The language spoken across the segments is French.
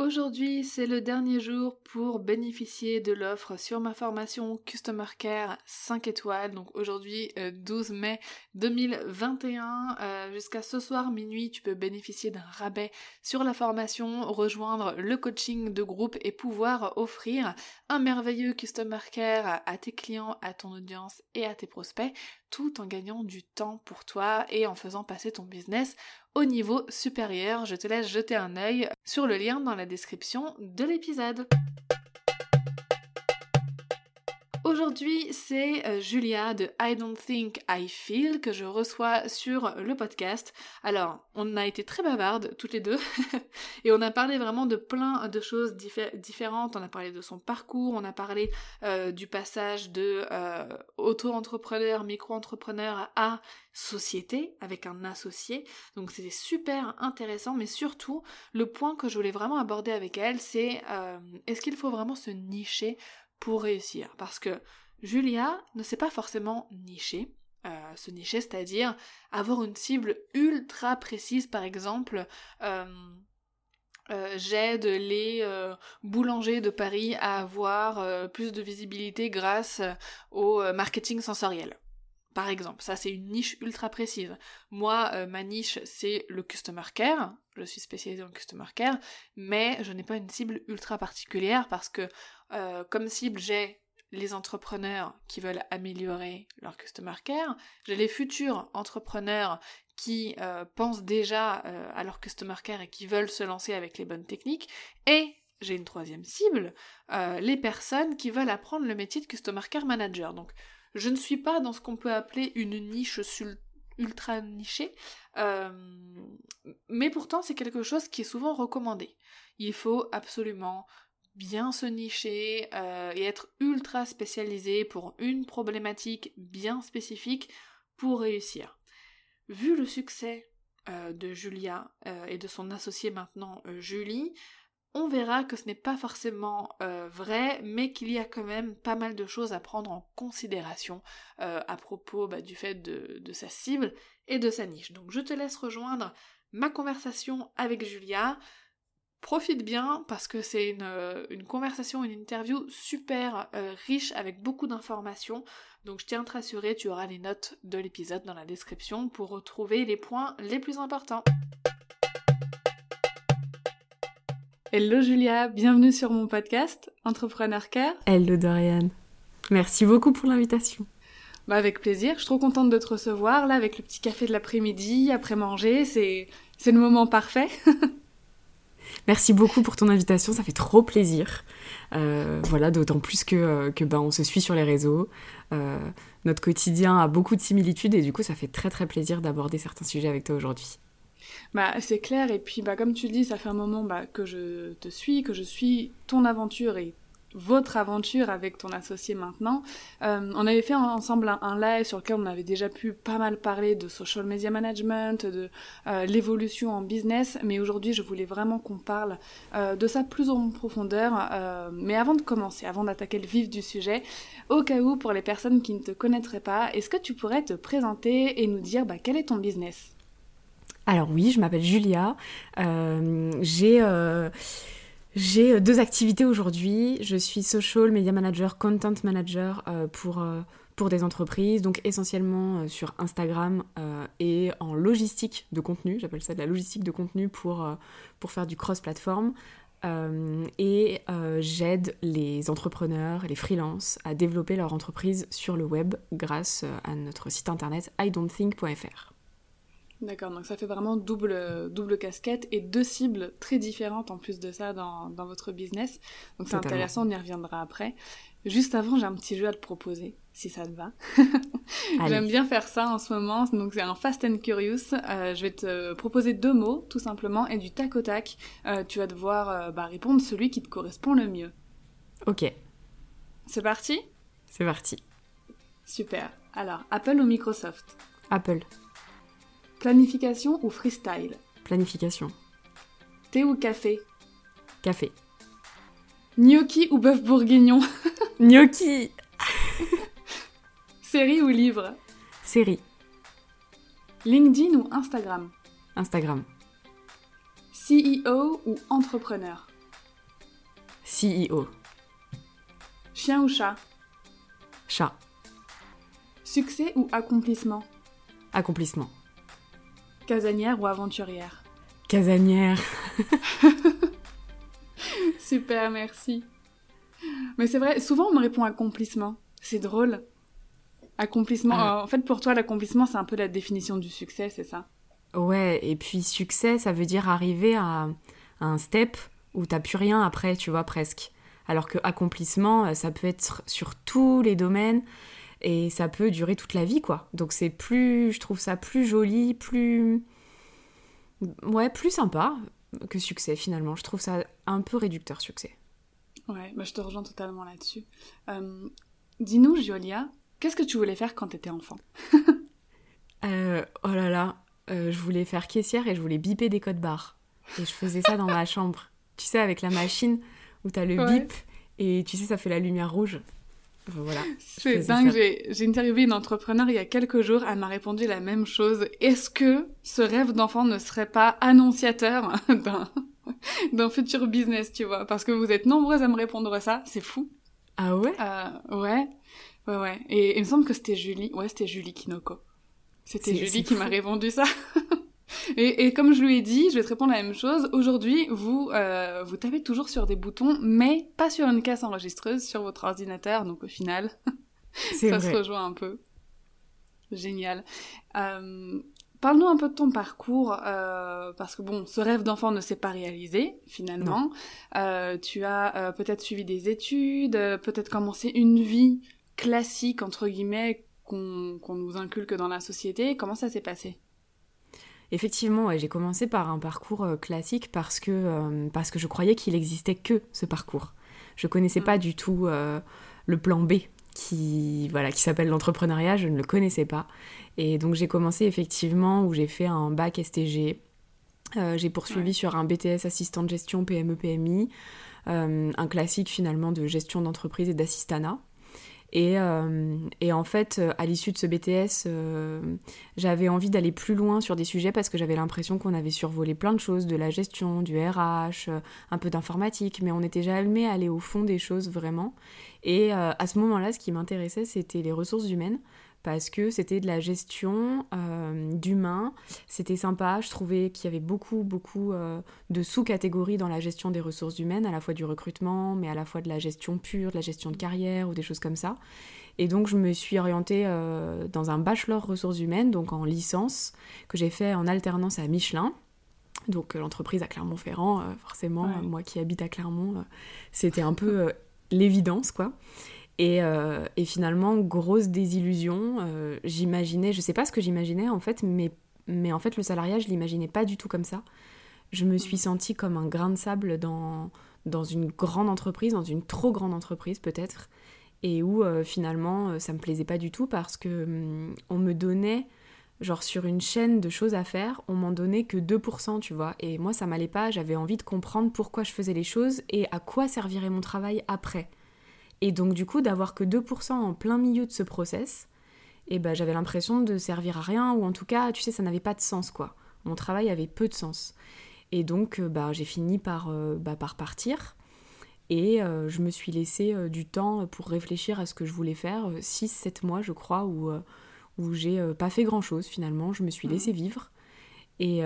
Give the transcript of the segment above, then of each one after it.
Aujourd'hui, c'est le dernier jour pour bénéficier de l'offre sur ma formation Customer Care 5 étoiles. Donc aujourd'hui, 12 euh, mai 2021, euh, jusqu'à ce soir minuit, tu peux bénéficier d'un rabais sur la formation, rejoindre le coaching de groupe et pouvoir offrir un merveilleux Customer Care à tes clients, à ton audience et à tes prospects, tout en gagnant du temps pour toi et en faisant passer ton business au niveau supérieur. Je te laisse jeter un œil sur le lien dans la description de l'épisode. Aujourd'hui, c'est euh, Julia de I Don't Think I Feel que je reçois sur le podcast. Alors, on a été très bavardes toutes les deux et on a parlé vraiment de plein de choses différentes. On a parlé de son parcours, on a parlé euh, du passage de euh, auto-entrepreneur, micro-entrepreneur à société avec un associé. Donc c'était super intéressant, mais surtout le point que je voulais vraiment aborder avec elle, c'est est-ce qu'il faut vraiment se nicher pour réussir. Parce que Julia ne sait pas forcément nicher. Euh, se nicher, c'est-à-dire avoir une cible ultra précise, par exemple, euh, euh, j'aide les boulangers de Paris à avoir plus de visibilité grâce au marketing sensoriel. Par exemple, ça c'est une niche ultra précise. Moi, ma niche c'est le customer care. Je suis spécialisée en customer care, mais je n'ai pas une cible ultra particulière parce que euh, comme cible, j'ai les entrepreneurs qui veulent améliorer leur customer care, j'ai les futurs entrepreneurs qui euh, pensent déjà euh, à leur customer care et qui veulent se lancer avec les bonnes techniques, et j'ai une troisième cible, les personnes qui veulent apprendre le métier de customer care manager. Je ne suis pas dans ce qu'on peut appeler une niche ultra nichée, mais pourtant c'est quelque chose qui est souvent recommandé. Il faut absolument bien se nicher euh, et être ultra spécialisé pour une problématique bien spécifique pour réussir. Vu le succès euh, de Julia euh, et de son associé maintenant Julie, on verra que ce n'est pas forcément vrai, mais qu'il y a quand même pas mal de choses à prendre en considération à propos bah, du fait de, sa cible et de sa niche. Donc je te laisse rejoindre ma conversation avec Julia. Profite bien parce que c'est une, euh, conversation, une interview super euh, riche avec beaucoup d'informations. Donc je tiens à te rassurer, tu auras les notes de l'épisode dans la description pour retrouver les points les plus importants. Hello Julia, bienvenue sur mon podcast Entrepreneur Care. Hello Dorian, merci beaucoup pour l'invitation. Bah avec plaisir, je suis trop contente de te recevoir là avec le petit café de l'après-midi, après manger, c'est le moment parfait. Merci beaucoup pour ton invitation, ça fait trop plaisir. Euh, voilà, d'autant plus que, euh, que ben, on se suit sur les réseaux. Euh, notre quotidien a beaucoup de similitudes et du coup, ça fait très très plaisir d'aborder certains sujets avec toi aujourd'hui. Bah, c'est clair, et puis bah, comme tu le dis, ça fait un moment bah, que je te suis, que je suis ton aventure et votre aventure avec ton associé maintenant. Euh, on avait fait ensemble un, live sur lequel on avait déjà pu pas mal parler de social media management, de euh, l'évolution en business, mais aujourd'hui je voulais vraiment qu'on parle euh, de ça plus en profondeur. mais avant de commencer, avant d'attaquer le vif du sujet, au cas où pour les personnes qui ne te connaîtraient pas, est-ce que tu pourrais te présenter et nous dire bah, quel est ton business? Alors oui, je m'appelle Julia. J'ai j'ai euh, deux activités aujourd'hui. Je suis social media manager, content manager euh, pour, euh, pour des entreprises, donc essentiellement sur Instagram et en logistique de contenu. J'appelle ça de la logistique de contenu pour, pour faire du cross-platform. et j'aide les entrepreneurs, les freelances à développer leur entreprise sur le web grâce à notre site internet idon'tthink.fr. D'accord, donc ça fait vraiment double, double casquette et deux cibles très différentes en plus de ça dans, dans votre business. Donc c'est intéressant, on y reviendra après. Juste avant, j'ai un petit jeu à te proposer, si ça te va. J'aime bien faire ça en ce moment, donc c'est un Fast and Curious. Euh, je vais te proposer deux mots, tout simplement, et du tac au tac, euh, tu vas devoir euh, bah, répondre celui qui te correspond le mieux. Ok. C'est parti? C'est parti. Super. Alors, Apple ou Microsoft? Apple. Planification ou freestyle? Planification. Thé ou café? Café. Gnocchi ou bœuf bourguignon? Gnocchi Série ou livre? Série. LinkedIn ou Instagram? Instagram. CEO ou entrepreneur? CEO. Chien ou chat? Chat. Succès ou accomplissement? Accomplissement. Casanière ou aventurière Casanière. Super, merci. Mais c'est vrai, souvent on me répond accomplissement. C'est drôle. Accomplissement. Ah. En fait, pour toi, l'accomplissement, c'est un peu la définition du succès, c'est ça? Ouais, et puis succès, ça veut dire arriver à, à un step où t'as plus rien après, tu vois, presque. Alors que accomplissement, euh, ça peut être sur tous les domaines et ça peut durer toute la vie, quoi. Donc c'est plus, je trouve ça plus joli, plus, ouais, plus sympa que succès finalement. Je trouve ça un peu réducteur succès. Ouais, bah, je te rejoins totalement là-dessus. Euh, Dis-nous, Julia, qu'est-ce que tu voulais faire quand t'étais enfant? Euh, oh là là, euh, je voulais faire caissière et je voulais biper des codes barres. Et je faisais ça dans ma chambre. Tu sais, avec la machine où t'as le Ouais. bip et tu sais, ça fait la lumière rouge. Voilà. C'est dingue, j'ai interviewé une entrepreneur il y a quelques jours, elle m'a répondu la même chose. Est-ce que ce rêve d'enfant ne serait pas annonciateur d'un d'un futur business, tu vois? Parce que vous êtes nombreuses à me répondre ça, c'est fou. Ah ouais? Euh, ouais, ouais, ouais. Et il me semble que c'était Julie, ouais, c'était Julie Kinoko. C'était Julie qui m'a répondu ça. et, et comme je lui ai dit, je vais te répondre la même chose. Aujourd'hui, vous, euh, vous tapez toujours sur des boutons, mais pas sur une caisse enregistreuse, sur votre ordinateur. Donc au final, ça se rejoint un peu. Génial. Euh, Parle-nous un peu de ton parcours, euh, parce que bon, ce rêve d'enfant ne s'est pas réalisé finalement. Tu as peut-être suivi des études, peut-être commencé une vie classique entre guillemets qu'on qu'on nous inculque dans la société. Comment ça s'est passé? Effectivement, ouais, j'ai commencé par un parcours euh, classique parce que, euh, parce que je croyais qu'il existait que ce parcours. Je connaissais Mm. pas du tout euh, le plan B qui, voilà, qui s'appelle l'entrepreneuriat, je ne le connaissais pas. Et donc j'ai commencé effectivement où j'ai fait un bac STG. Euh, j'ai poursuivi Ouais. sur un BTS assistant de gestion PME PMI, un classique finalement de gestion d'entreprise et d'assistanat. Et, euh, et en fait, à l'issue de ce BTS, euh, j'avais envie d'aller plus loin sur des sujets parce que j'avais l'impression qu'on avait survolé plein de choses, de la gestion, du RH, euh, un peu d'informatique, mais on n'était jamais allé au fond des choses vraiment. Et à ce moment-là, ce qui m'intéressait, c'était les ressources humaines parce que c'était de la gestion euh, d'humains. C'était sympa, je trouvais qu'il y avait beaucoup, beaucoup euh, de sous-catégories dans la gestion des ressources humaines, à la fois du recrutement, mais à la fois de la gestion pure, de la gestion de carrière ou des choses comme ça. Et donc je me suis orientée euh, dans un bachelor ressources humaines, donc en licence, que j'ai fait en alternance à Michelin. Donc l'entreprise à Clermont-Ferrand, forcément, Ouais. moi qui habite à Clermont, c'était un peu l'évidence, quoi. Et, euh, et finalement, grosse désillusion. euh, j'imaginais, je sais pas ce que j'imaginais en fait, mais, mais en fait, le salariat, je l'imaginais pas du tout comme ça. Je me suis sentie comme un grain de sable dans, dans une grande entreprise, dans une trop grande entreprise peut-être, et où euh, finalement, ça me plaisait pas du tout parce que hum, on me donnait, genre sur une chaîne de choses à faire, on m'en donnait que 2%, tu vois. Et moi, ça m'allait pas, j'avais envie de comprendre pourquoi je faisais les choses et à quoi servirait mon travail après. Et donc du coup, d'avoir que 2% en plein milieu de ce process, et ben j'avais l'impression de servir à rien, ou en tout cas, tu sais, ça n'avait pas de sens, quoi. Mon travail avait peu de sens. Et donc, euh, bah, j'ai fini par, euh, bah, par partir. Et euh, je me suis laissé euh, du temps pour réfléchir à ce que je voulais faire, 6-7 mois, je crois, où, où j'ai pas fait grand-chose finalement. Je me suis Mhm. laissé vivre. Et,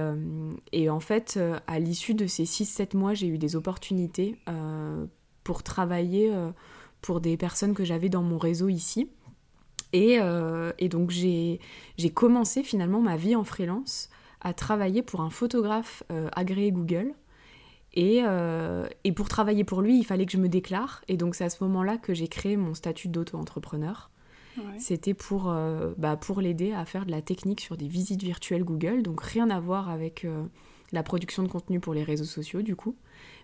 et en fait, à l'issue de ces 6-7 mois, j'ai eu des opportunités pour travailler pour des personnes que j'avais dans mon réseau ici. Et, et donc j'ai commencé finalement ma vie en freelance à travailler pour un photographe agréé Google euh, et, pour travailler pour lui, il fallait que je me déclare. Et donc c'est à ce moment-là que j'ai créé mon statut d'auto-entrepreneur. C'était pour, euh, bah, pour l'aider à faire de la technique sur des visites virtuelles Google. Donc rien à voir avec euh, la production de contenu pour les réseaux sociaux du coup.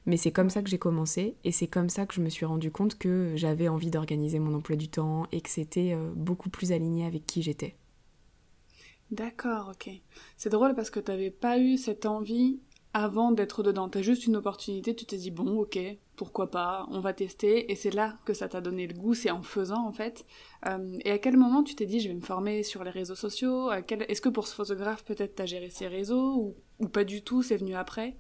Mais c'est comme ça que j'ai commencé et c'est comme ça que je me suis rendu compte que j'avais envie d'organiser mon emploi du temps et que c'était beaucoup plus aligné avec qui j'étais. D'accord, ok. C'est drôle parce que tu n'avais pas eu cette envie avant d'être dedans. T'as juste une opportunité, tu t'es dit bon, ok, pourquoi pas, on va tester, et c'est là que ça t'a donné le goût, c'est en faisant en fait. Euh, et à quel moment tu t'es dit je vais me former sur les réseaux sociaux? Est-ce que pour ce photographe peut-être t'as géré ses réseaux ou pas du tout, c'est venu après?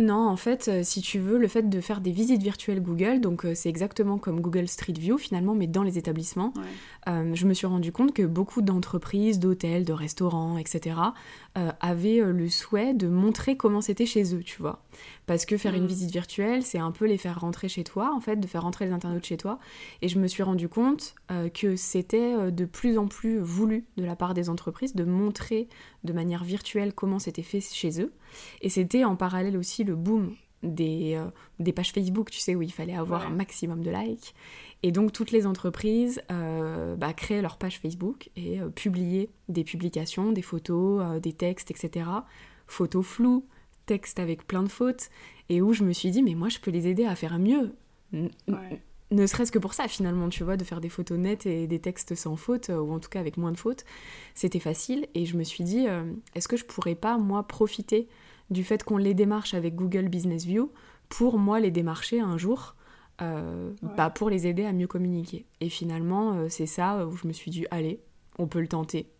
Non, en fait, euh, si tu veux, le fait de faire des visites virtuelles Google, donc euh, c'est exactement comme Google Street View finalement, mais dans les établissements, euh, je me suis rendu compte que beaucoup d'entreprises, d'hôtels, de restaurants, etc., avaient le souhait de montrer comment c'était chez eux, tu vois. Parce que faire une mm. visite virtuelle, c'est un peu les faire rentrer chez toi, en fait, de faire rentrer les internautes chez toi. Et je me suis rendu compte que c'était de plus en plus voulu de la part des entreprises de montrer de manière virtuelle comment c'était fait chez eux. Et c'était en parallèle aussi le boom des, euh, des, pages Facebook, tu sais, où il fallait avoir un maximum de likes. Et donc toutes les entreprises euh, bah, créaient leur page Facebook et euh, publiaient des publications, des photos, des textes, etc. Photos floues, textes avec plein de fautes. Et où je me suis dit, mais moi je peux les aider à faire mieux. Ne serait-ce que pour ça finalement, tu vois, de faire des photos nettes et des textes sans faute, ou en tout cas avec moins de fautes, c'était facile. Et je me suis dit, est-ce que je pourrais pas, moi, profiter du fait qu'on les démarche avec Google Business View pour moi les démarcher un jour euh, bah, pour les aider à mieux communiquer. Et finalement, euh, c'est ça où je me suis dit, allez, on peut le tenter.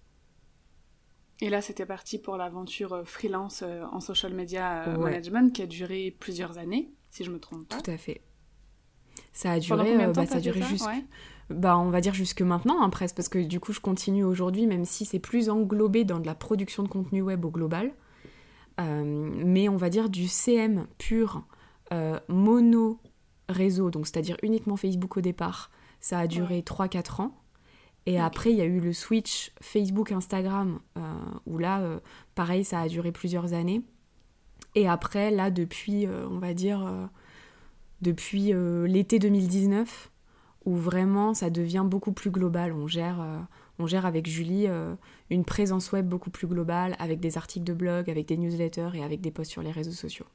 Et là, c'était parti pour l'aventure euh, freelance en social media management qui a duré plusieurs années, si je me trompe pas. Tout à fait. Ça a duré, bah, ça a duré jusque, bah, on va dire jusque maintenant, hein, presque, parce que du coup, je continue aujourd'hui, même si c'est plus englobé dans de la production de contenu web au global. Euh, mais on va dire du CM pur, euh, mono réseau, donc c'est-à-dire uniquement Facebook au départ, ça a duré 3-4 ans. Et après, il y a eu le switch Facebook-Instagram, euh, où là, pareil, ça a duré plusieurs années. Et après, là, depuis, on va dire, depuis l'été 2019, où vraiment ça devient beaucoup plus global. On gère, on gère avec Julie euh, une présence web beaucoup plus globale, avec des articles de blog, avec des newsletters et avec des posts sur les réseaux sociaux.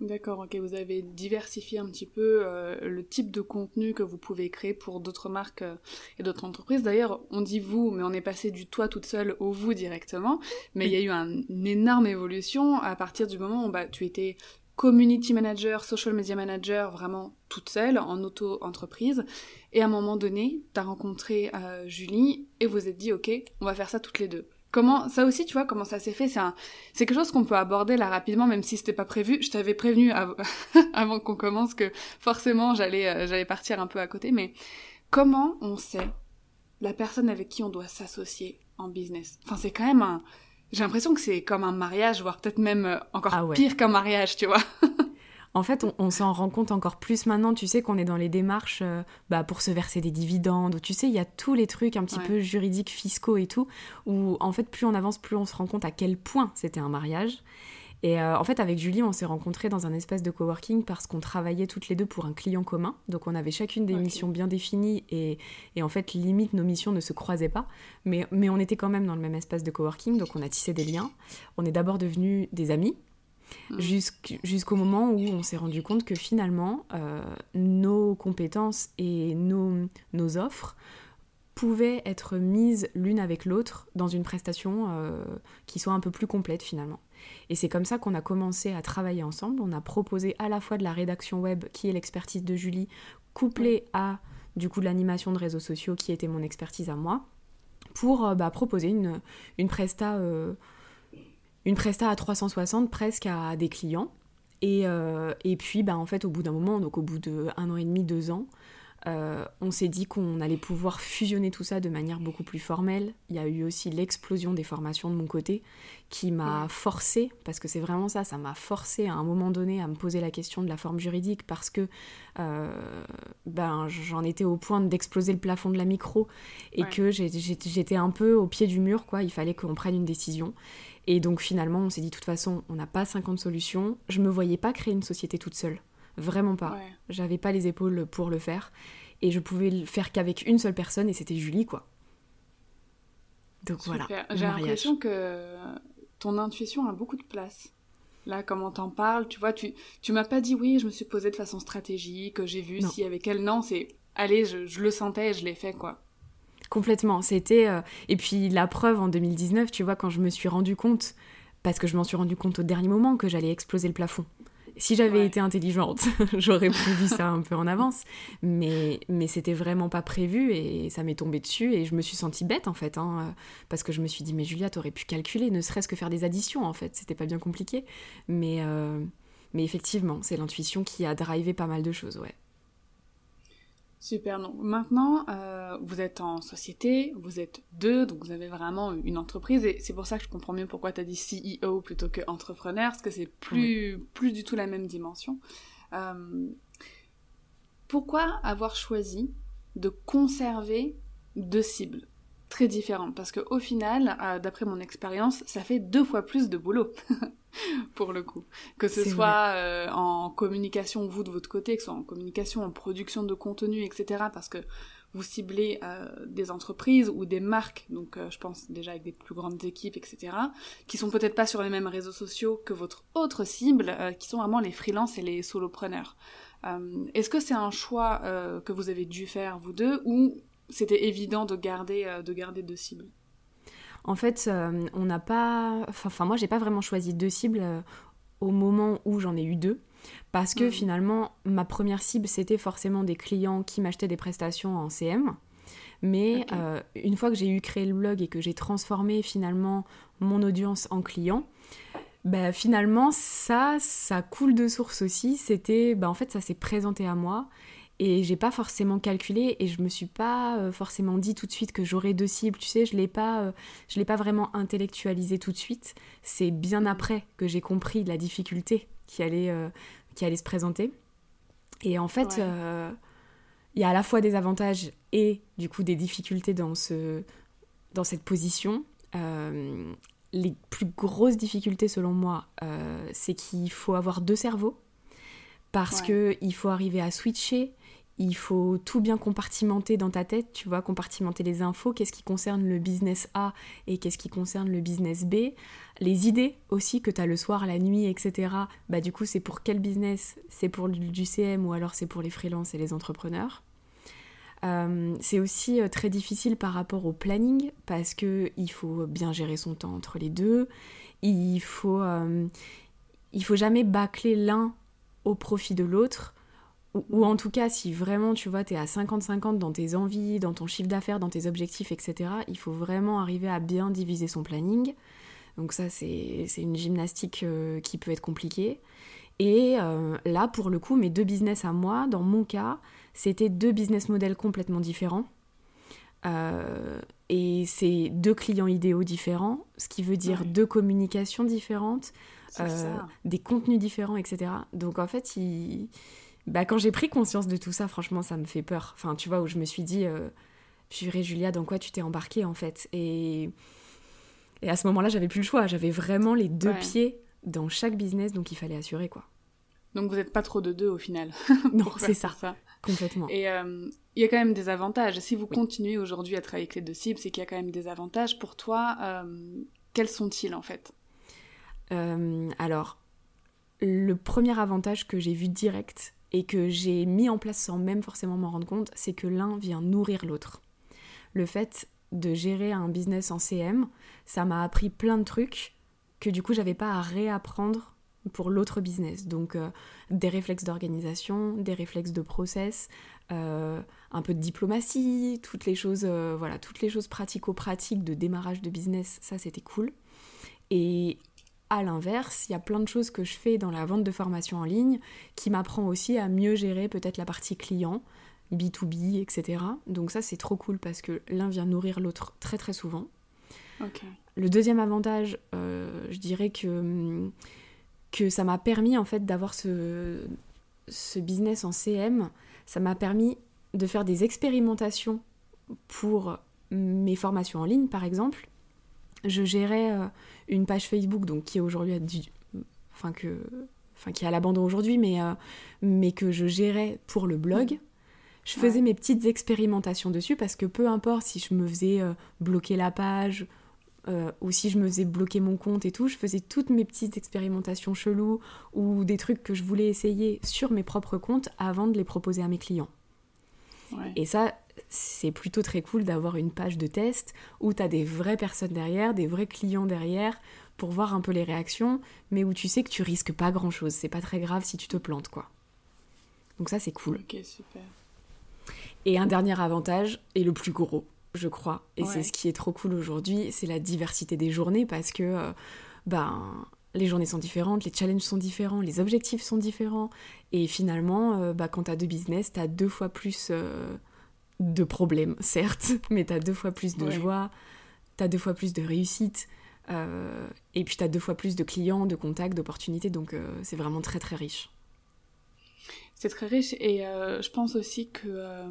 D'accord, ok, vous avez diversifié un petit peu euh, le type de contenu que vous pouvez créer pour d'autres marques euh, et d'autres entreprises. D'ailleurs, on dit vous, mais on est passé du toi toute seule au vous directement. Mais il y a eu une énorme évolution à partir du moment où bah, tu étais community manager, social media manager, vraiment toute seule, en auto-entreprise. Et à un moment donné, tu as rencontré euh, Julie et vous êtes dit, ok, on va faire ça toutes les deux. Comment, ça aussi, tu vois, comment ça s'est fait, c'est c'est quelque chose qu'on peut aborder là rapidement, même si c'était pas prévu. Je t'avais prévenu avant qu'on commence que forcément j'allais, euh, j'allais partir un peu à côté, mais comment on sait la personne avec qui on doit s'associer en business? Enfin, c'est quand même un, j'ai l'impression que c'est comme un mariage, voire peut-être même euh, encore ah pire qu'un mariage, tu vois. En fait, on, s'en rend compte encore plus maintenant. Tu sais qu'on est dans les démarches euh, bah, pour se verser des dividendes. Tu sais, il y a tous les trucs un petit peu juridiques, fiscaux et tout. Où en fait, plus on avance, plus on se rend compte à quel point c'était un mariage. Et euh, en fait, avec Julie, on s'est rencontrés dans un espace de coworking parce qu'on travaillait toutes les deux pour un client commun. Donc, on avait chacune des missions bien définies et, en fait, limite, nos missions ne se croisaient pas. Mais, mais on était quand même dans le même espace de coworking, donc on a tissé des liens. On est d'abord devenus des amis. Mmh. Jusqu'au moment où on s'est rendu compte que finalement, euh, nos compétences et nos, nos offres pouvaient être mises l'une avec l'autre dans une prestation euh, qui soit un peu plus complète finalement. Et c'est comme ça qu'on a commencé à travailler ensemble. On a proposé à la fois de la rédaction web, qui est l'expertise de Julie, couplée à du coup de l'animation de réseaux sociaux, qui était mon expertise à moi, pour euh, bah, proposer une, une presta, euh, une presta à 360 presque à des clients. Et, et puis, bah, en fait, au bout d'un moment, donc au bout de un an et demi, deux ans, euh, on s'est dit qu'on allait pouvoir fusionner tout ça de manière beaucoup plus formelle. Il y a eu aussi l'explosion des formations de mon côté qui m'a forcé, parce que c'est vraiment ça, ça m'a forcé à un moment donné à me poser la question de la forme juridique parce que euh, ben, j'en étais au point d'exploser le plafond de la micro et que j'étais un peu au pied du mur, quoi. Il fallait qu'on prenne une décision. Et donc finalement, on s'est dit, de toute façon, on n'a pas 50 solutions. Je me voyais pas créer une société toute seule. Vraiment pas. J'avais pas les épaules pour le faire. Et je pouvais le faire qu'avec une seule personne, et c'était Julie, quoi. Donc voilà. J'ai l'impression que ton intuition a beaucoup de place. Là, comme on t'en parle, tu vois, tu, tu m'as pas dit oui, je me suis posée de façon stratégique, j'ai vu si avec elle. Non, c'est allez, je, je, le sentais, je l'ai fait, quoi. Complètement. C'était. Euh, et puis la preuve en 2019, tu vois, quand je me suis rendu compte, parce que je m'en suis rendu compte au dernier moment que j'allais exploser le plafond. Si j'avais été intelligente, j'aurais prévu ça un peu en avance. Mais, mais c'était vraiment pas prévu et ça m'est tombé dessus et je me suis sentie bête en fait. Hein, parce que je me suis dit, mais Julia, t'aurais pu calculer, ne serait-ce que faire des additions en fait. C'était pas bien compliqué. Mais, euh, mais effectivement, c'est l'intuition qui a drivé pas mal de choses, ouais. Super, donc maintenant, euh, vous êtes en société, vous êtes deux, donc vous avez vraiment une entreprise, et c'est pour ça que je comprends mieux pourquoi tu as dit CEO plutôt que entrepreneur, parce que c'est plus, plus du tout la même dimension. Euh, pourquoi avoir choisi de conserver deux cibles très différentes? Parce qu'au final, euh, d'après mon expérience, ça fait deux fois plus de boulot. pour le coup. Que ce soit euh, en communication, vous de votre côté, que ce soit en communication, en production de contenu, etc. Parce que vous ciblez euh, des entreprises ou des marques, donc euh, je pense déjà avec des plus grandes équipes, etc., qui sont peut-être pas sur les mêmes réseaux sociaux que votre autre cible, qui sont vraiment les freelances et les solopreneurs. Est-ce que c'est un choix que vous avez dû faire, vous deux, ou c'était évident de garder, de garder deux cibles? En fait, euh, on n'a pas. Enfin, moi, j'ai pas vraiment choisi deux cibles euh, au moment où j'en ai eu deux. Parce que mm. finalement, ma première cible, c'était forcément des clients qui m'achetaient des prestations en CM. Mais euh, une fois que j'ai eu créé le blog et que j'ai transformé finalement mon audience en client, bah, finalement, ça, ça coule de source aussi. C'était, bah, en fait, ça s'est présenté à moi et j'ai pas forcément calculé et je me suis pas euh, forcément dit tout de suite que j'aurais deux cibles tu sais je l'ai pas euh, je l'ai pas vraiment intellectualisé tout de suite. C'est bien après que j'ai compris la difficulté qui allait euh, qui allait se présenter. Et en fait il y a à la fois des avantages et du coup des difficultés dans ce dans cette position. Les plus grosses difficultés selon moi c'est qu'il faut avoir deux cerveaux parce que il faut arriver à switcher il faut tout bien compartimenter dans ta tête, tu vois, compartimenter les infos, qu'est-ce qui concerne le business A et qu'est-ce qui concerne le business B, les idées aussi que tu as le soir, la nuit, etc. Bah du coup, c'est pour quel business? C'est pour du CM ou alors c'est pour les freelances et les entrepreneurs? Euh, c'est aussi euh, très difficile par rapport au planning parce que il faut bien gérer son temps entre les deux. Il faut, euh, il faut jamais bâcler l'un au profit de l'autre ou, en tout cas, si vraiment tu vois, tu es à 50-50 dans tes envies, dans ton chiffre d'affaires, dans tes objectifs, etc., il faut vraiment arriver à bien diviser son planning. Donc ça, c'est une gymnastique euh, qui peut être compliquée. Et euh, là, pour le coup, mes deux business à moi, dans mon cas, c'était deux business models complètement différents. Euh, et c'est deux clients idéaux différents, ce qui veut dire deux communications différentes, des contenus différents, etc. Donc en fait, il bah, quand j'ai pris conscience de tout ça, franchement, ça me fait peur. Enfin, tu vois, où je me suis dit, euh, juré Julia, dans quoi tu t'es embarquée en fait? Et... et à ce moment-là, j'avais plus le choix. J'avais vraiment les deux pieds dans chaque business, donc il fallait assurer quoi. Donc vous n'êtes pas trop de deux au final. non, c'est ça. ça? Complètement. Et euh, il y a quand même des avantages. Si vous continuez aujourd'hui à travailler avec les deux cibles, c'est qu'il y a quand même des avantages. Pour toi, euh, quels sont-ils en fait? Alors, le premier avantage que j'ai vu direct, et que j'ai mis en place sans même forcément m'en rendre compte, c'est que l'un vient nourrir l'autre. Le fait de gérer un business en CM, ça m'a appris plein de trucs que du coup j'avais pas à réapprendre pour l'autre business. Donc euh, des réflexes d'organisation, des réflexes de process, euh, un peu de diplomatie, toutes les choses, euh, voilà, toutes les choses pratico-pratiques de démarrage de business, ça c'était cool. Et à l'inverse, il y a plein de choses que je fais dans la vente de formation en ligne qui m'apprend aussi à mieux gérer peut-être la partie client, B2B, etc. Donc ça, c'est trop cool parce que l'un vient nourrir l'autre très très souvent. Le deuxième avantage, euh, je dirais que, que ça m'a permis en fait d'avoir ce, ce business en CM. Ça m'a permis de faire des expérimentations pour mes formations en ligne, par exemple. Je gérais euh, une page Facebook donc qui est aujourd'hui enfin que enfin qui est à l'abandon aujourd'hui mais euh, mais que je gérais pour le blog. Je faisais mes petites expérimentations dessus parce que peu importe si je me faisais euh, bloquer la page euh, ou si je me faisais bloquer mon compte et tout, je faisais toutes mes petites expérimentations cheloues ou des trucs que je voulais essayer sur mes propres comptes avant de les proposer à mes clients. Et ça, c'est plutôt très cool d'avoir une page de test où tu as des vraies personnes derrière, des vrais clients derrière pour voir un peu les réactions, mais où tu sais que tu risques pas grand chose. C'est pas très grave si tu te plantes, quoi. Donc ça, c'est cool. Ok, super. Et un dernier avantage, et le plus gros, je crois, et c'est ce qui est trop cool aujourd'hui, c'est la diversité des journées parce que euh, ben, les journées sont différentes, les challenges sont différents, les objectifs sont différents. Et finalement, euh, bah, quand tu as deux business, tu as deux fois plus euh, de problèmes, certes, mais tu as deux fois plus de joie, tu as deux fois plus de réussite. et puis tu as deux fois plus de clients, de contacts, d'opportunités, donc c'est vraiment très très riche. C'est très riche et euh, je pense aussi que, euh,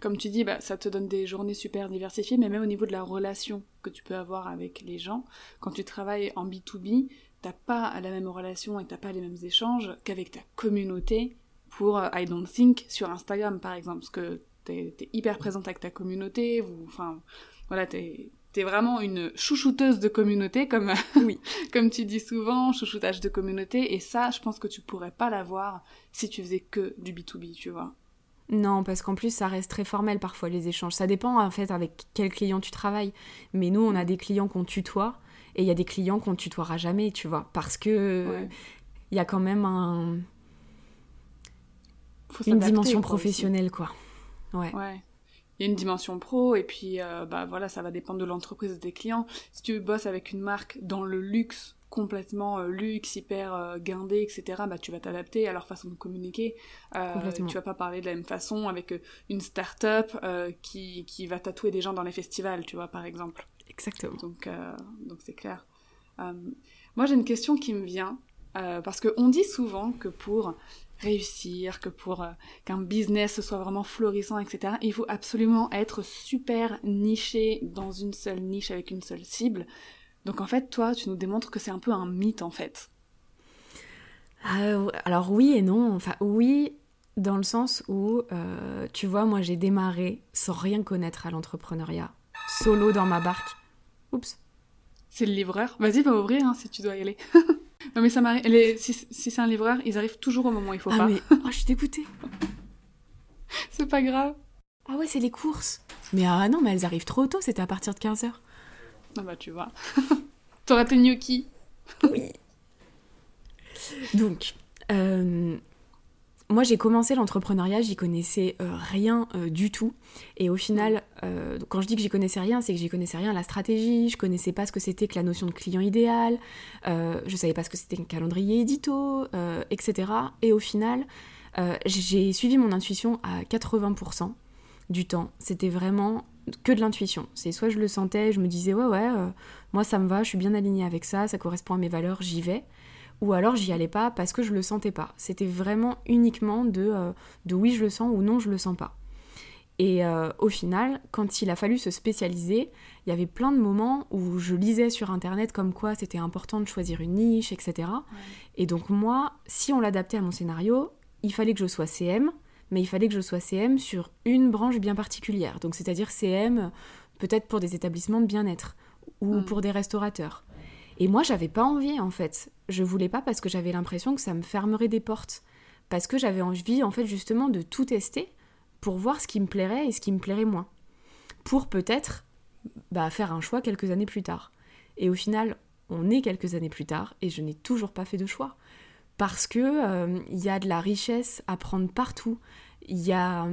comme tu dis, bah, ça te donne des journées super diversifiées, mais même au niveau de la relation que tu peux avoir avec les gens, quand tu travailles en B2B, t'as pas la même relation et t'as pas les mêmes échanges qu'avec ta communauté pour euh, I Don't Think sur Instagram par exemple, parce que t'es es hyper présente avec ta communauté, vous, enfin, voilà, t'es t'es vraiment une chouchouteuse de communauté, comme, oui. comme tu dis souvent, chouchoutage de communauté, et ça, je pense que tu pourrais pas l'avoir si tu faisais que du B2B, tu vois. Non, parce qu'en plus, ça reste très formel parfois les échanges. Ça dépend en fait avec quel client tu travailles. Mais nous, on a des clients qu'on tutoie et il y a des clients qu'on tutoiera jamais, tu vois. Parce que il y a quand même un... une dimension professionnelle, quoi. Ouais. ouais. Il y a une dimension pro et puis euh, bah voilà ça va dépendre de l'entreprise de tes clients. Si tu bosses avec une marque dans le luxe complètement euh, luxe hyper euh, guindé etc bah tu vas t'adapter à leur façon de communiquer. Tu vas pas parler de la même façon avec une start-up qui, qui va tatouer des gens dans les festivals tu vois par exemple. Exactement. Donc donc c'est clair. Moi j'ai une question qui me vient parce que on dit souvent que pour réussir, que pour euh, qu'un business soit vraiment florissant, etc., il faut absolument être super niché dans une seule niche avec une seule cible. Donc en fait, toi, tu nous démontres que c'est un peu un mythe en fait. Euh, alors oui et non. Enfin oui, dans le sens où, euh, tu vois, moi j'ai démarré sans rien connaître à l'entrepreneuriat, solo dans ma barque. Oups. C'est le livreur. Vas-y, va ouvrir hein, si tu dois y aller. Non, mais ça m'arrive. Si, si c'est un livreur, ils arrivent toujours au moment où il faut ah, pas. Mais... Oh, je suis dégoûtée. c'est pas grave. Ah ouais, c'est les courses. Mais ah non, mais elles arrivent trop tôt, c'était à partir de 15h. Ah bah tu vois. T'auras tes gnocchis. oui. Donc, euh, moi, j'ai commencé l'entrepreneuriat, j'y connaissais euh, rien euh, du tout. Et au final, euh, quand je dis que j'y connaissais rien, c'est que j'y connaissais rien à la stratégie, je connaissais pas ce que c'était que la notion de client idéal, je savais pas ce que c'était un calendrier édito, etc. Et au final, j'ai suivi mon intuition à 80% du temps. C'était vraiment que de l'intuition. C'est soit je le sentais, je me disais ouais ouais, moi ça me va, je suis bien alignée avec ça, ça correspond à mes valeurs, j'y vais ou alors j'y allais pas parce que je le sentais pas. C'était vraiment uniquement de, euh, de oui je le sens ou non je le sens pas. Et euh, au final, quand il a fallu se spécialiser, il y avait plein de moments où je lisais sur internet comme quoi c'était important de choisir une niche, etc. Et donc moi, si on l'adaptait à mon scénario, il fallait que je sois CM, mais il fallait que je sois CM sur une branche bien particulière. Donc c'est-à-dire CM peut-être pour des établissements de bien-être ou pour des restaurateurs. Et moi, j'avais pas envie en fait. Je voulais pas parce que j'avais l'impression que ça me fermerait des portes. Parce que j'avais envie en fait justement de tout tester pour voir ce qui me plairait et ce qui me plairait moins. Pour peut-être bah, faire un choix quelques années plus tard. Et au final, on est quelques années plus tard et je n'ai toujours pas fait de choix. Parce que euh, y a de la richesse à prendre partout. Il y a,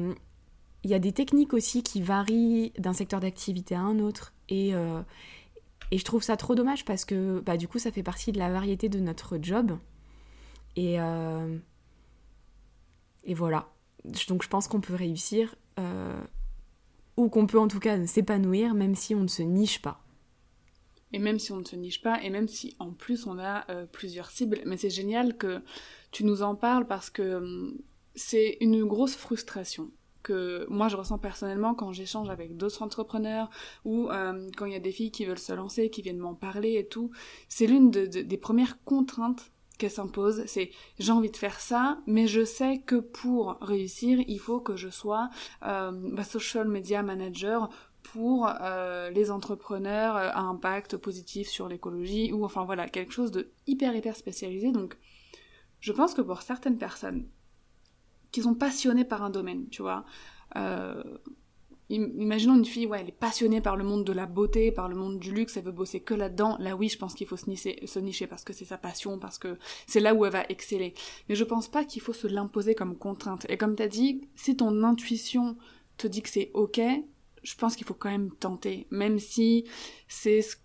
y a des techniques aussi qui varient d'un secteur d'activité à un autre. Et, euh, et je trouve ça trop dommage parce que bah, du coup, ça fait partie de la variété de notre job. Et, euh, et voilà. donc je pense qu'on peut réussir ou qu'on peut en tout cas s'épanouir même si on ne se niche pas. Et même si on ne se niche pas, et même si en plus on a plusieurs cibles. Mais c'est génial que tu nous en parles parce que hum, c'est une grosse frustration que moi je ressens personnellement quand j'échange avec d'autres entrepreneurs ou euh, quand il y a des filles qui veulent se lancer, qui viennent m'en parler et tout. C'est l'une des premières contraintes qu'elles s'imposent, c'est j'ai envie de faire ça, mais je sais que pour réussir, il faut que je sois euh, bah, social media manager pour euh, les entrepreneurs à impact positif sur l'écologie ou enfin voilà quelque chose de hyper hyper spécialisé. Donc je pense que pour certaines personnes qui sont passionnés par un domaine, tu vois. Euh, imaginons une fille, ouais, elle est passionnée par le monde de la beauté, par le monde du luxe, elle veut bosser que là-dedans. Là, oui, je pense qu'il faut se nicher, se nicher parce que c'est sa passion, parce que c'est là où elle va exceller. Mais je pense pas qu'il faut se l'imposer comme contrainte. Et comme tu as dit, si ton intuition te dit que c'est ok, je pense qu'il faut quand même tenter, même si c'est ce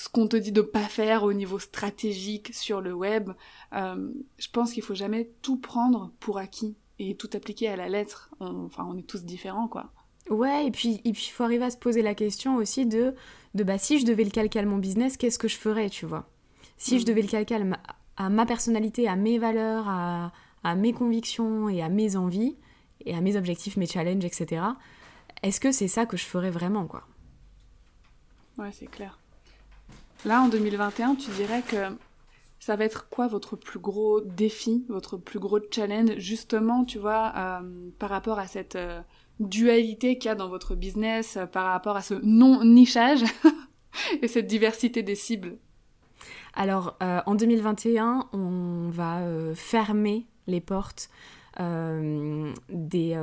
ce qu'on te dit de pas faire au niveau stratégique sur le web, euh, je pense qu'il faut jamais tout prendre pour acquis et tout appliquer à la lettre. enfin, on est tous différents, quoi. Ouais, et puis il faut arriver à se poser la question aussi de, de bah, si je devais le calquer à mon business, qu'est-ce que je ferais, tu vois? Si je mm. devais le calquer à ma, personnalité, à mes valeurs, à, à mes convictions et à mes envies, et à mes objectifs, mes challenges, etc., est-ce que c'est ça que je ferais vraiment, quoi? Ouais, c'est clair. Là, en 2021, tu dirais que ça va être quoi votre plus gros défi, votre plus gros challenge, justement, tu vois, euh, par rapport à cette euh, dualité qu'il y a dans votre business, euh, par rapport à ce non-nichage et cette diversité des cibles? Alors, en 2021, on va fermer les portes des,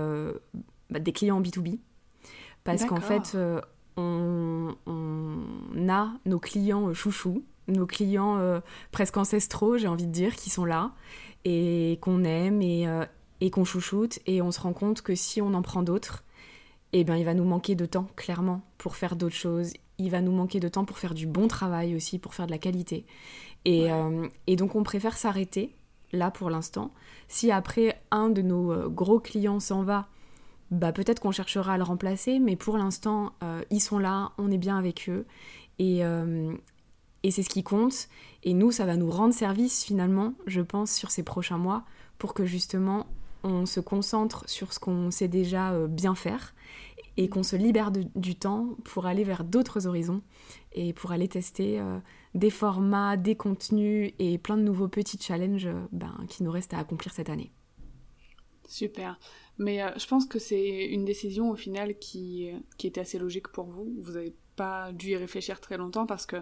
bah, des clients B2B. Parce qu'en fait, on, a nos clients chouchous, nos clients euh, presque ancestraux, j'ai envie de dire, qui sont là et qu'on aime et, euh, et qu'on chouchoute. Et on se rend compte que si on en prend d'autres, eh ben, il va nous manquer de temps, clairement, pour faire d'autres choses. Il va nous manquer de temps pour faire du bon travail aussi, pour faire de la qualité. Et, euh, et donc, on préfère s'arrêter, là, pour l'instant. Si après, un de nos gros clients s'en va, bah peut-être qu'on cherchera à le remplacer, mais pour l'instant, euh, ils sont là, on est bien avec eux, et, euh, et c'est ce qui compte. Et nous, ça va nous rendre service finalement, je pense, sur ces prochains mois, pour que justement on se concentre sur ce qu'on sait déjà euh, bien faire et qu'on se libère du temps pour aller vers d'autres horizons et pour aller tester des formats, des contenus et plein de nouveaux petits challenges ben, qui nous restent à accomplir cette année. Super. Mais euh, je pense que c'est une décision au final qui, qui était assez logique pour vous. Vous n'avez pas dû y réfléchir très longtemps parce que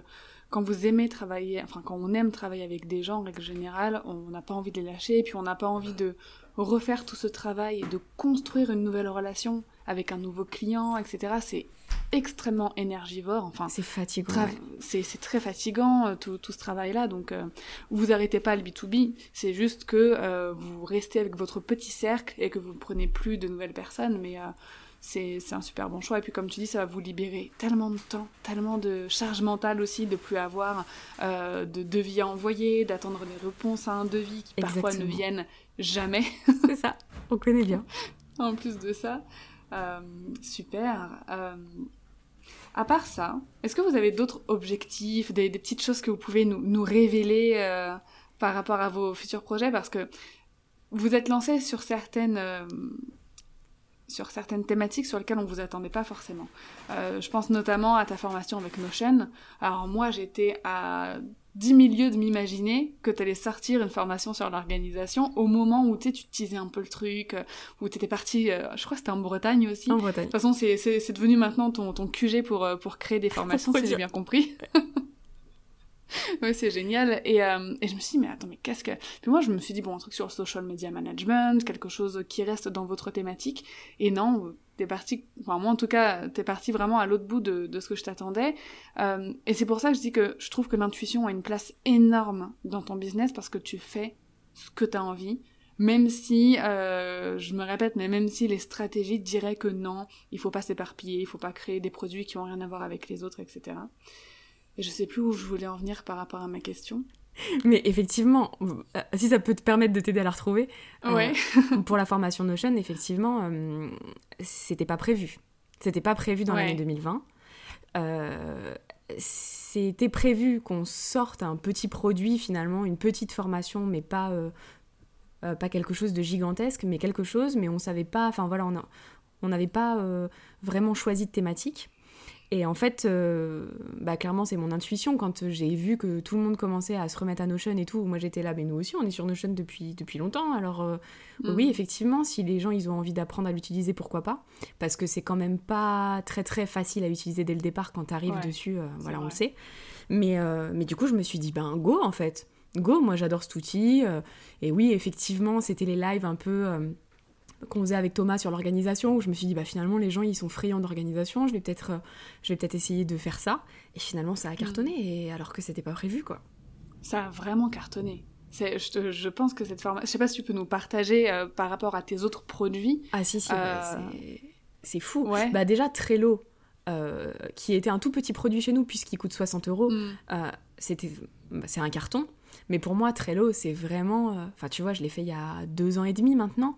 quand vous aimez travailler, enfin quand on aime travailler avec des gens en règle générale, on n'a pas envie de les lâcher et puis on n'a pas envie de refaire tout ce travail et de construire une nouvelle relation avec un nouveau client, etc. C'est extrêmement énergivore. Enfin, c'est fatigant. C'est très fatigant euh, tout, ce travail-là. Donc, euh, vous arrêtez pas le B2B. C'est juste que euh, vous restez avec votre petit cercle et que vous ne prenez plus de nouvelles personnes. Mais c'est un super bon choix. Et puis, comme tu dis, ça va vous libérer tellement de temps, tellement de charge mentale aussi, de plus avoir de devis à envoyer, d'attendre des réponses à un devis qui parfois ne viennent jamais. c'est ça. On connaît bien. en plus de ça. Euh, super. Euh, à part ça, est-ce que vous avez d'autres objectifs, des, petites choses que vous pouvez nous, révéler euh, par rapport à vos futurs projets? Parce que vous êtes lancé sur certaines, sur certaines thématiques sur lesquelles on ne vous attendait pas forcément. je pense notamment à ta formation avec Notion. Alors moi, j'étais à 10 milieux de m'imaginer que tu allais sortir une formation sur l'organisation au moment où tu utilisais un peu le truc, euh, où tu étais parti, euh, je crois que c'était en Bretagne aussi. En Bretagne. De toute façon, c'est devenu maintenant ton, ton QG pour, euh, pour créer des formations, si j'ai bien compris. ouais, c'est génial. Et, et, je me suis dit, mais attends, mais qu'est-ce que. Puis moi, je me suis dit, bon, un truc sur le social media management, quelque chose qui reste dans votre thématique. Et non, t'es parti, enfin moi en tout cas, t'es parti vraiment à l'autre bout de, de, ce que je t'attendais. Euh, et c'est pour ça que je dis que je trouve que l'intuition a une place énorme dans ton business parce que tu fais ce que t'as envie. Même si, euh, je me répète, mais même si les stratégies diraient que non, il faut pas s'éparpiller, il faut pas créer des produits qui ont rien à voir avec les autres, etc. Et je sais plus où je voulais en venir par rapport à ma question. Mais effectivement, euh, si ça peut te permettre de t'aider à la retrouver, ouais. pour la formation Notion, effectivement, c'était pas prévu. C'était pas prévu dans l'année 2020. c'était prévu qu'on sorte un petit produit finalement, une petite formation, mais pas pas quelque chose de gigantesque, mais quelque chose, mais on savait pas, enfin voilà, on n'avait pas vraiment choisi de thématique. Et en fait, euh, bah, clairement, c'est mon intuition. Quand j'ai vu que tout le monde commençait à se remettre à Notion et tout, moi j'étais là, mais nous aussi, on est sur Notion depuis, depuis longtemps. Alors euh, oui, mm. effectivement, si les gens ils ont envie d'apprendre à l'utiliser, pourquoi pas? Parce que c'est quand même pas très très facile à utiliser dès le départ quand tu arrives dessus, euh, voilà, on le sait. Mais, mais du coup, je me suis dit, ben go en fait. Go, moi j'adore cet outil. et oui, effectivement, c'était les lives un peu qu'on faisait avec Thomas sur l'organisation, où je me suis dit, bah, finalement, les gens, ils sont friands d'organisation, je vais peut-être euh, je vais peut-être essayer de faire ça. Et finalement, ça a cartonné, mm. et alors que c'était pas prévu, quoi. Ça a vraiment cartonné. Je, je, pense que cette formation... Je sais pas si tu peux nous partager euh, par rapport à tes autres produits. Ah si, si, bah, euh, c'est fou. Ouais. Bah déjà, Trello, qui était un tout petit produit chez nous, puisqu'il coûte 60 euros, mm. c'était bah, c'est un carton. Mais pour moi, Trello, c'est vraiment... Enfin, tu vois, je l'ai fait il y a deux ans et demi maintenant.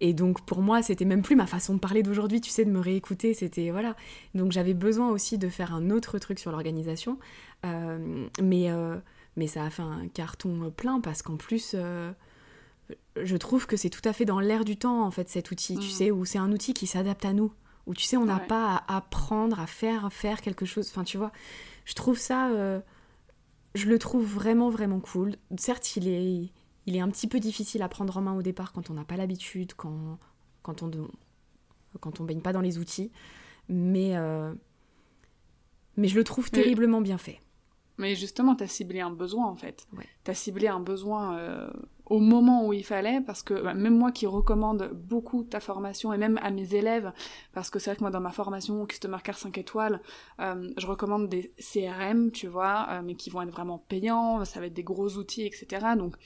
Et donc pour moi, c'était même plus ma façon de parler d'aujourd'hui, tu sais, de me réécouter, c'était voilà. Donc j'avais besoin aussi de faire un autre truc sur l'organisation, euh, mais euh, mais ça a fait un carton plein parce qu'en plus, euh, je trouve que c'est tout à fait dans l'air du temps en fait cet outil, tu mm. sais, où c'est un outil qui s'adapte à nous, où tu sais, on n'a pas à apprendre à faire faire quelque chose. Enfin, tu vois, je trouve ça, je le trouve vraiment vraiment cool. Certes, il est il est un petit peu difficile à prendre en main au départ quand on n'a pas l'habitude, quand, quand, on quand on baigne pas dans les outils. Mais, euh, mais je le trouve terriblement bien fait. Mais justement, tu as ciblé un besoin en fait. Tu as ciblé un besoin euh, au moment où il fallait, parce que bah, même moi qui recommande beaucoup ta formation, et même à mes élèves, parce que c'est vrai que moi dans ma formation Customer Care 5 étoiles, euh, je recommande des CRM, tu vois, mais qui vont être vraiment payants, ça va être des gros outils, etc. Donc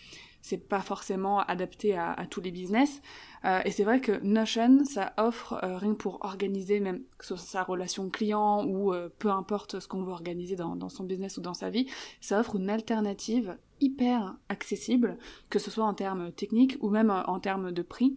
c'est pas forcément adapté à, tous les business. Euh, et c'est vrai que Notion, ça offre, euh, rien pour organiser même que ce soit sa relation client ou euh, peu importe ce qu'on veut organiser dans, dans, son business ou dans sa vie, ça offre une alternative hyper accessible, que ce soit en termes techniques ou même en termes de prix.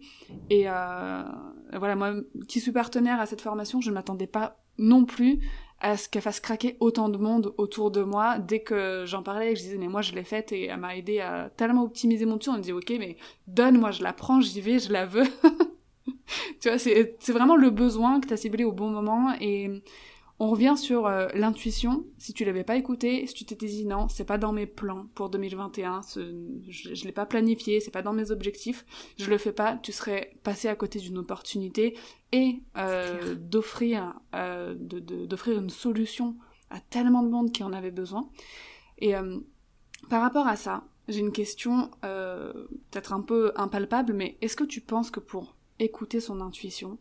Et voilà, moi qui suis partenaire à cette formation, je ne m'attendais pas non plus à ce qu'elle fasse craquer autant de monde autour de moi. Dès que j'en parlais, je disais, mais moi je l'ai faite et elle m'a aidé à tellement optimiser mon tour. On me dit, ok, mais donne, moi je la prends, j'y vais, je la veux. tu vois, c'est vraiment le besoin que tu as ciblé au bon moment et on revient sur euh, l'intuition. Si tu l'avais pas écouté, si tu t'étais dit non, c'est pas dans mes plans pour 2021, je, je l'ai pas planifié, c'est pas dans mes objectifs, je le fais pas, tu serais passé à côté d'une opportunité et euh, d'offrir euh, d'offrir une solution à tellement de monde qui en avait besoin. Et par rapport à ça, j'ai une question peut-être un peu impalpable, mais est-ce que tu penses que pour écouter son intuition,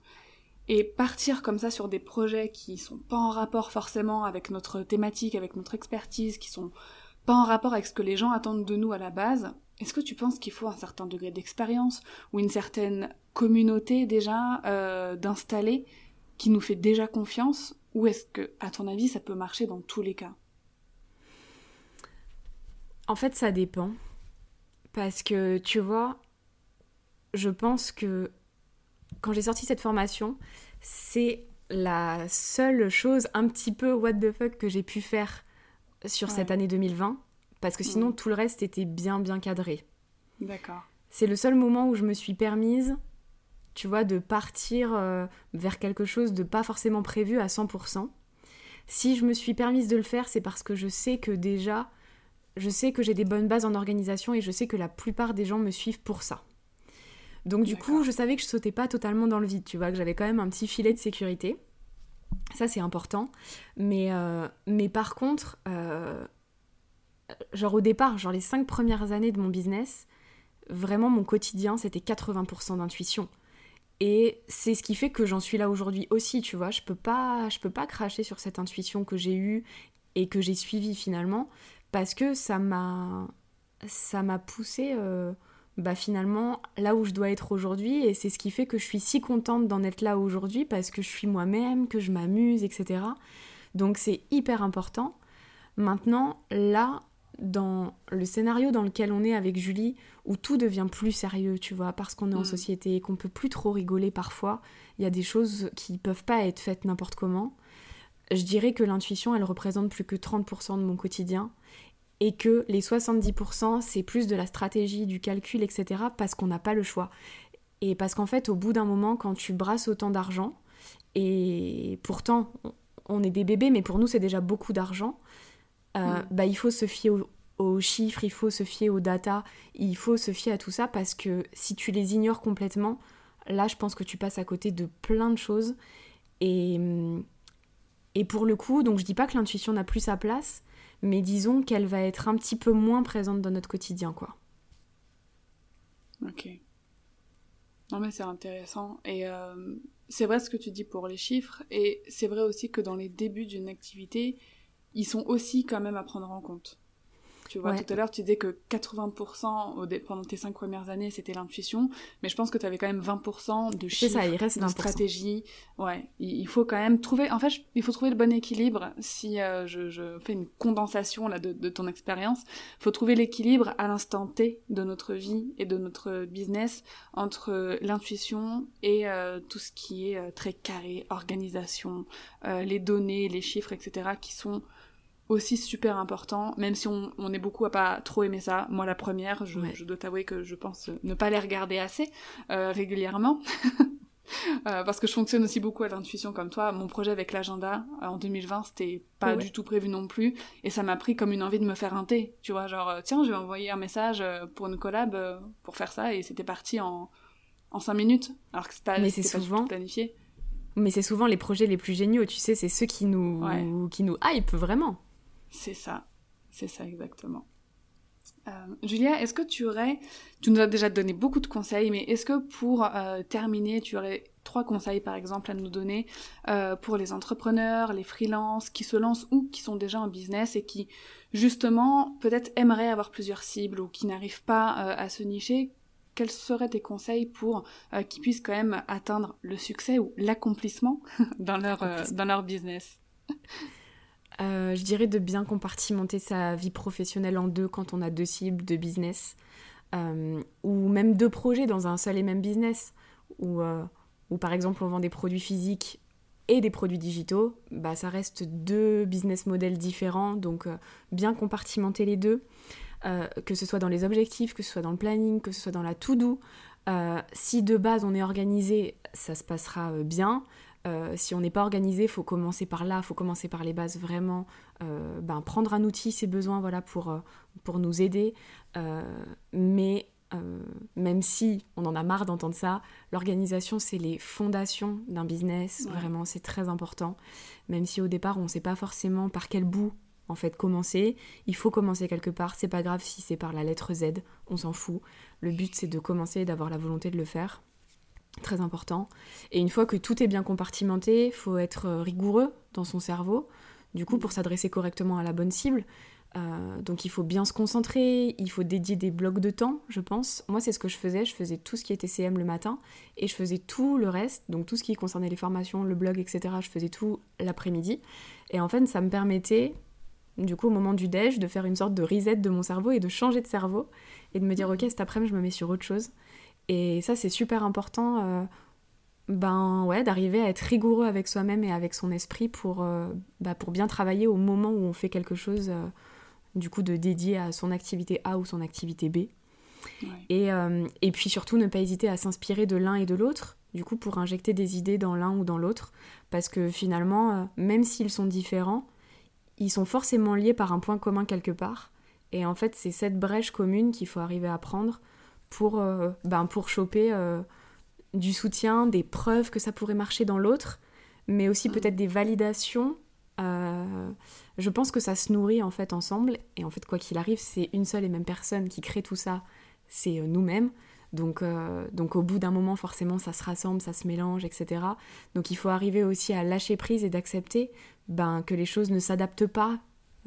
et partir comme ça sur des projets qui sont pas en rapport forcément avec notre thématique, avec notre expertise, qui sont pas en rapport avec ce que les gens attendent de nous à la base, est-ce que tu penses qu'il faut un certain degré d'expérience ou une certaine communauté déjà euh, d'installer qui nous fait déjà confiance? Ou est-ce que, à ton avis, ça peut marcher dans tous les cas? En fait, ça dépend. Parce que, tu vois, je pense que quand j'ai sorti cette formation, c'est la seule chose un petit peu what the fuck que j'ai pu faire sur cette année 2020, parce que sinon tout le reste était bien bien cadré. D'accord. C'est le seul moment où je me suis permise, tu vois, de partir euh, vers quelque chose de pas forcément prévu à 100%. Si je me suis permise de le faire, c'est parce que je sais que déjà, je sais que j'ai des bonnes bases en organisation et je sais que la plupart des gens me suivent pour ça. Donc du coup, je savais que je sautais pas totalement dans le vide, tu vois, que j'avais quand même un petit filet de sécurité. Ça, c'est important. Mais, euh, mais par contre, euh, genre au départ, genre les cinq premières années de mon business, vraiment mon quotidien, c'était 80% d'intuition. Et c'est ce qui fait que j'en suis là aujourd'hui aussi, tu vois. Je peux pas, je peux pas cracher sur cette intuition que j'ai eue et que j'ai suivie finalement, parce que ça m'a, ça m'a poussé... Euh, bah finalement là où je dois être aujourd'hui et c'est ce qui fait que je suis si contente d'en être là aujourd'hui parce que je suis moi-même, que je m'amuse, etc. Donc c'est hyper important. Maintenant, là, dans le scénario dans lequel on est avec Julie, où tout devient plus sérieux, tu vois, parce qu'on est en Mm. société et qu'on peut plus trop rigoler parfois, il y a des choses qui peuvent pas être faites n'importe comment. Je dirais que l'intuition, elle représente plus que 30% de mon quotidien et que les 70%, c'est plus de la stratégie, du calcul, etc., parce qu'on n'a pas le choix. Et parce qu'en fait, au bout d'un moment, quand tu brasses autant d'argent, et pourtant, on- est des bébés, mais pour nous, c'est déjà beaucoup d'argent, euh, Mm. bah, il faut se fier au- aux chiffres, il faut se fier aux data, il faut se fier à tout ça, parce que si tu les ignores complètement, là, je pense que tu passes à côté de plein de choses. Et, et pour le coup, donc je dis pas que l'intuition n'a plus sa place, mais disons qu'elle va être un petit peu moins présente dans notre quotidien, quoi. Ok. Non mais c'est intéressant. Et euh, c'est vrai ce que tu dis pour les chiffres. Et c'est vrai aussi que dans les débuts d'une activité, ils sont aussi quand même à prendre en compte. Tu vois, Ouais. tout à l'heure, tu disais que 80% au dé- pendant tes cinq premières années, c'était l'intuition, mais je pense que tu avais quand même 20% de C'est chiffres, ça, il reste de 20%. stratégie. Ouais, il faut quand même trouver. En fait, il faut trouver le bon équilibre. Si euh, je, je fais une condensation là de, de ton expérience, il faut trouver l'équilibre à l'instant T de notre vie et de notre business entre euh, l'intuition et euh, tout ce qui est euh, très carré, organisation, les données, les chiffres, etc., qui sont aussi super importants, même si on, on est beaucoup à pas trop aimer ça. Moi, la première, je, Ouais. je dois t'avouer que je pense ne pas les regarder assez euh, régulièrement. Euh, parce que je fonctionne aussi beaucoup à l'intuition comme toi. Mon projet avec l'agenda euh, en 2020, c'était pas Ouais. du tout prévu non plus. Et ça m'a pris comme une envie de me faire un thé. Tu vois, genre, tiens, je vais envoyer un message pour une collab pour faire ça. Et c'était parti en, en 5 minutes. Alors que c'est pas, Mais c'était c'est souvent- planifié. Mais c'est souvent les projets les plus géniaux, tu sais, c'est ceux qui nous, Ouais. qui nous hype vraiment. C'est ça. C'est ça exactement. Euh, Julia, est-ce que tu aurais, tu nous as déjà donné beaucoup de conseils, mais est-ce que pour euh, terminer, tu aurais trois conseils par exemple à nous donner euh, pour les entrepreneurs, les freelances qui se lancent ou qui sont déjà en business et qui justement peut-être aimeraient avoir plusieurs cibles ou qui n'arrivent pas à se nicher? Quels seraient tes conseils pour qu'ils puissent quand même atteindre le succès ou l'accomplissement dans leur dans leur business? Euh, je dirais de bien compartimenter sa vie professionnelle en deux quand on a deux cibles de business, euh, ou même deux projets dans un seul et même business, où, euh, par exemple on vend des produits physiques et des produits digitaux, bah, ça reste deux business models différents, donc bien compartimenter les deux, que ce soit dans les objectifs, que ce soit dans le planning, que ce soit dans la to-do. Si de base on est organisé, ça se passera bien. Euh, si on n'est pas organisé, faut commencer par là, faut commencer par les bases vraiment. Euh, ben, prendre un outil, ses besoins, voilà, pour, euh, pour nous aider. Mais même si on en a marre d'entendre ça, l'organisation, c'est les fondations d'un business. Ouais. Vraiment, c'est très important. Même si au départ, on ne sait pas forcément par quel bout en fait commencer, il faut commencer quelque part. C'est pas grave si c'est par la lettre Z, on s'en fout. Le but, c'est de commencer et d'avoir la volonté de le faire. Très important. Et une fois que tout est bien compartimenté, faut être euh, rigoureux dans son cerveau. Du coup, pour s'adresser correctement à la bonne cible, euh, donc il faut bien se concentrer, il faut dédier des blocs de temps, je pense. Moi, c'est ce que je faisais. Je faisais tout ce qui était CM le matin et je faisais tout le reste, donc tout ce qui concernait les formations, le blog, etc. Je faisais tout l'après-midi. Et en fait, ça me permettait, du coup, au moment du déj, de faire une sorte de reset de mon cerveau et de changer de cerveau et de me dire, ok, cet après-midi, je me mets sur autre chose. Et ça, c'est super important. euh, ben ouais, d'arriver à être rigoureux avec soi-même et avec son esprit pour, euh, bah, pour bien travailler au moment où on fait quelque chose, euh, du coup, de dédié à son activité A ou son activité B. Ouais. Et, et puis surtout, ne pas hésiter à s'inspirer de l'un et de l'autre, du coup, pour injecter des idées dans l'un ou dans l'autre. Parce que finalement, même s'ils sont différents, ils sont forcément liés par un point commun quelque part. Et en fait, c'est cette brèche commune qu'il faut arriver à prendre pour, euh, ben, pour choper euh, du soutien, des preuves que ça pourrait marcher dans l'autre, mais aussi Mhm. peut-être des validations. Euh, je pense que ça se nourrit en fait ensemble. Et en fait, quoi qu'il arrive, c'est une seule et même personne qui crée tout ça, c'est nous-mêmes. Donc, euh, donc au bout d'un moment, forcément, ça se rassemble, ça se mélange, etc. Donc il faut arriver aussi à lâcher prise et d'accepter ben, que les choses ne s'adaptent pas,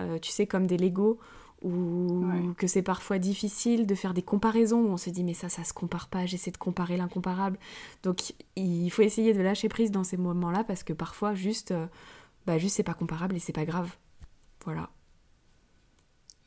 euh, tu sais, comme des Legos, ou Ouais. que c'est parfois difficile de faire des comparaisons où on se dit mais ça, ça se compare pas, j'essaie de comparer l'incomparable. Donc il faut essayer de lâcher prise dans ces moments-là parce que parfois juste, euh, bah, juste c'est pas comparable et c'est pas grave. Voilà.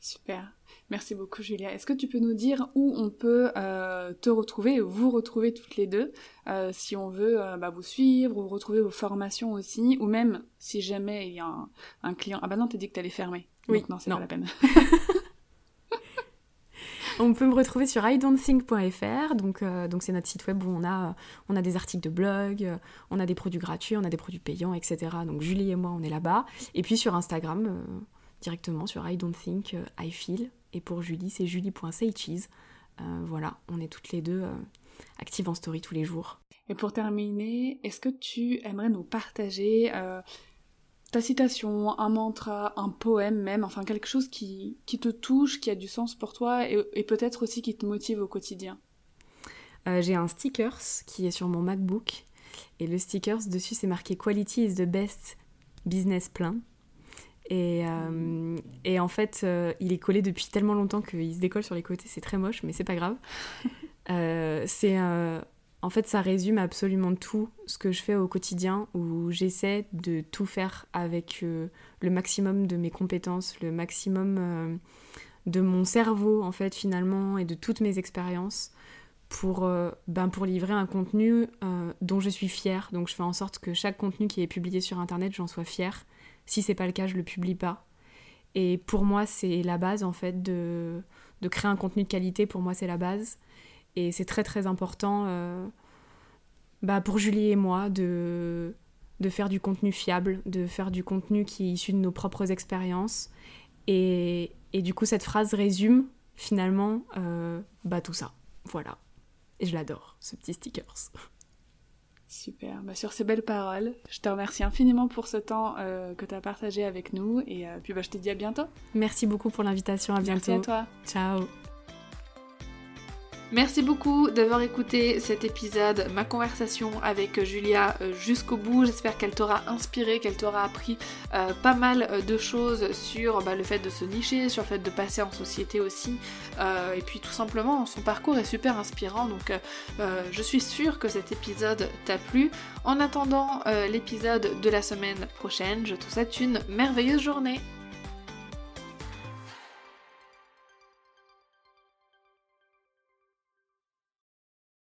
Super. Merci beaucoup Julia. Est-ce que tu peux nous dire où on peut euh, te retrouver, vous retrouver toutes les deux, euh, si on veut euh, bah, vous suivre ou retrouver vos formations aussi, ou même si jamais il y a un, client... Ah bah non, t'as dit que t'allais fermer. Oui. non, c'est pas la peine. on peut me retrouver sur idon'tthink.fr, donc donc c'est notre site web où on a on a des articles de blog, on a des produits gratuits, on a des produits payants, etc. Donc Julie et moi on est là-bas. Et puis sur Instagram directement sur I don't think I feel et pour Julie, c'est julie.saycheese. Euh, voilà, on est toutes les deux euh, actives en story tous les jours. Et pour terminer, est-ce que tu aimerais nous partager euh, ta citation, un mantra, un poème même, enfin quelque chose qui, te touche, qui a du sens pour toi et, peut-être aussi qui te motive au quotidien J'ai un stickers qui est sur mon MacBook et le stickers dessus c'est marqué Quality is the best business plan. Euh, et, en fait, euh, il est collé depuis tellement longtemps qu'il se décolle sur les côtés. C'est très moche, mais c'est pas grave. Euh, c'est en fait, ça résume absolument tout ce que je fais au quotidien, où j'essaie de tout faire avec le maximum de mes compétences, le maximum de mon cerveau, en fait, finalement, et de toutes mes expériences pour, ben, pour livrer un contenu dont je suis fière. Donc, je fais en sorte que chaque contenu qui est publié sur Internet, j'en sois fière si c'est pas le cas, je le publie pas. Et pour moi, c'est la base en fait de, de, créer un contenu de qualité. Pour moi, c'est la base. Et c'est très très important euh, bah, pour Julie et moi de, de faire du contenu fiable, de faire du contenu qui est issu de nos propres expériences. Et, et du coup, cette phrase résume finalement euh, bah, tout ça. Voilà. Et je l'adore, ce petit stickers. Super. Bah, sur ces belles paroles, je te remercie infiniment pour ce temps euh, que tu as partagé avec nous et euh, puis bah, je te dis à bientôt. Merci beaucoup pour l'invitation. À bientôt. Merci à toi. Ciao. Merci beaucoup d'avoir écouté cet épisode, ma conversation avec Julia euh, jusqu'au bout. J'espère qu'elle t'aura inspiré, qu'elle t'aura appris euh, pas mal euh, de choses sur bah, le fait de se nicher, sur le fait de passer en société aussi. et puis tout simplement, son parcours est super inspirant. Donc je suis sûre que cet épisode t'a plu. En attendant l'épisode de la semaine prochaine, je te souhaite une merveilleuse journée.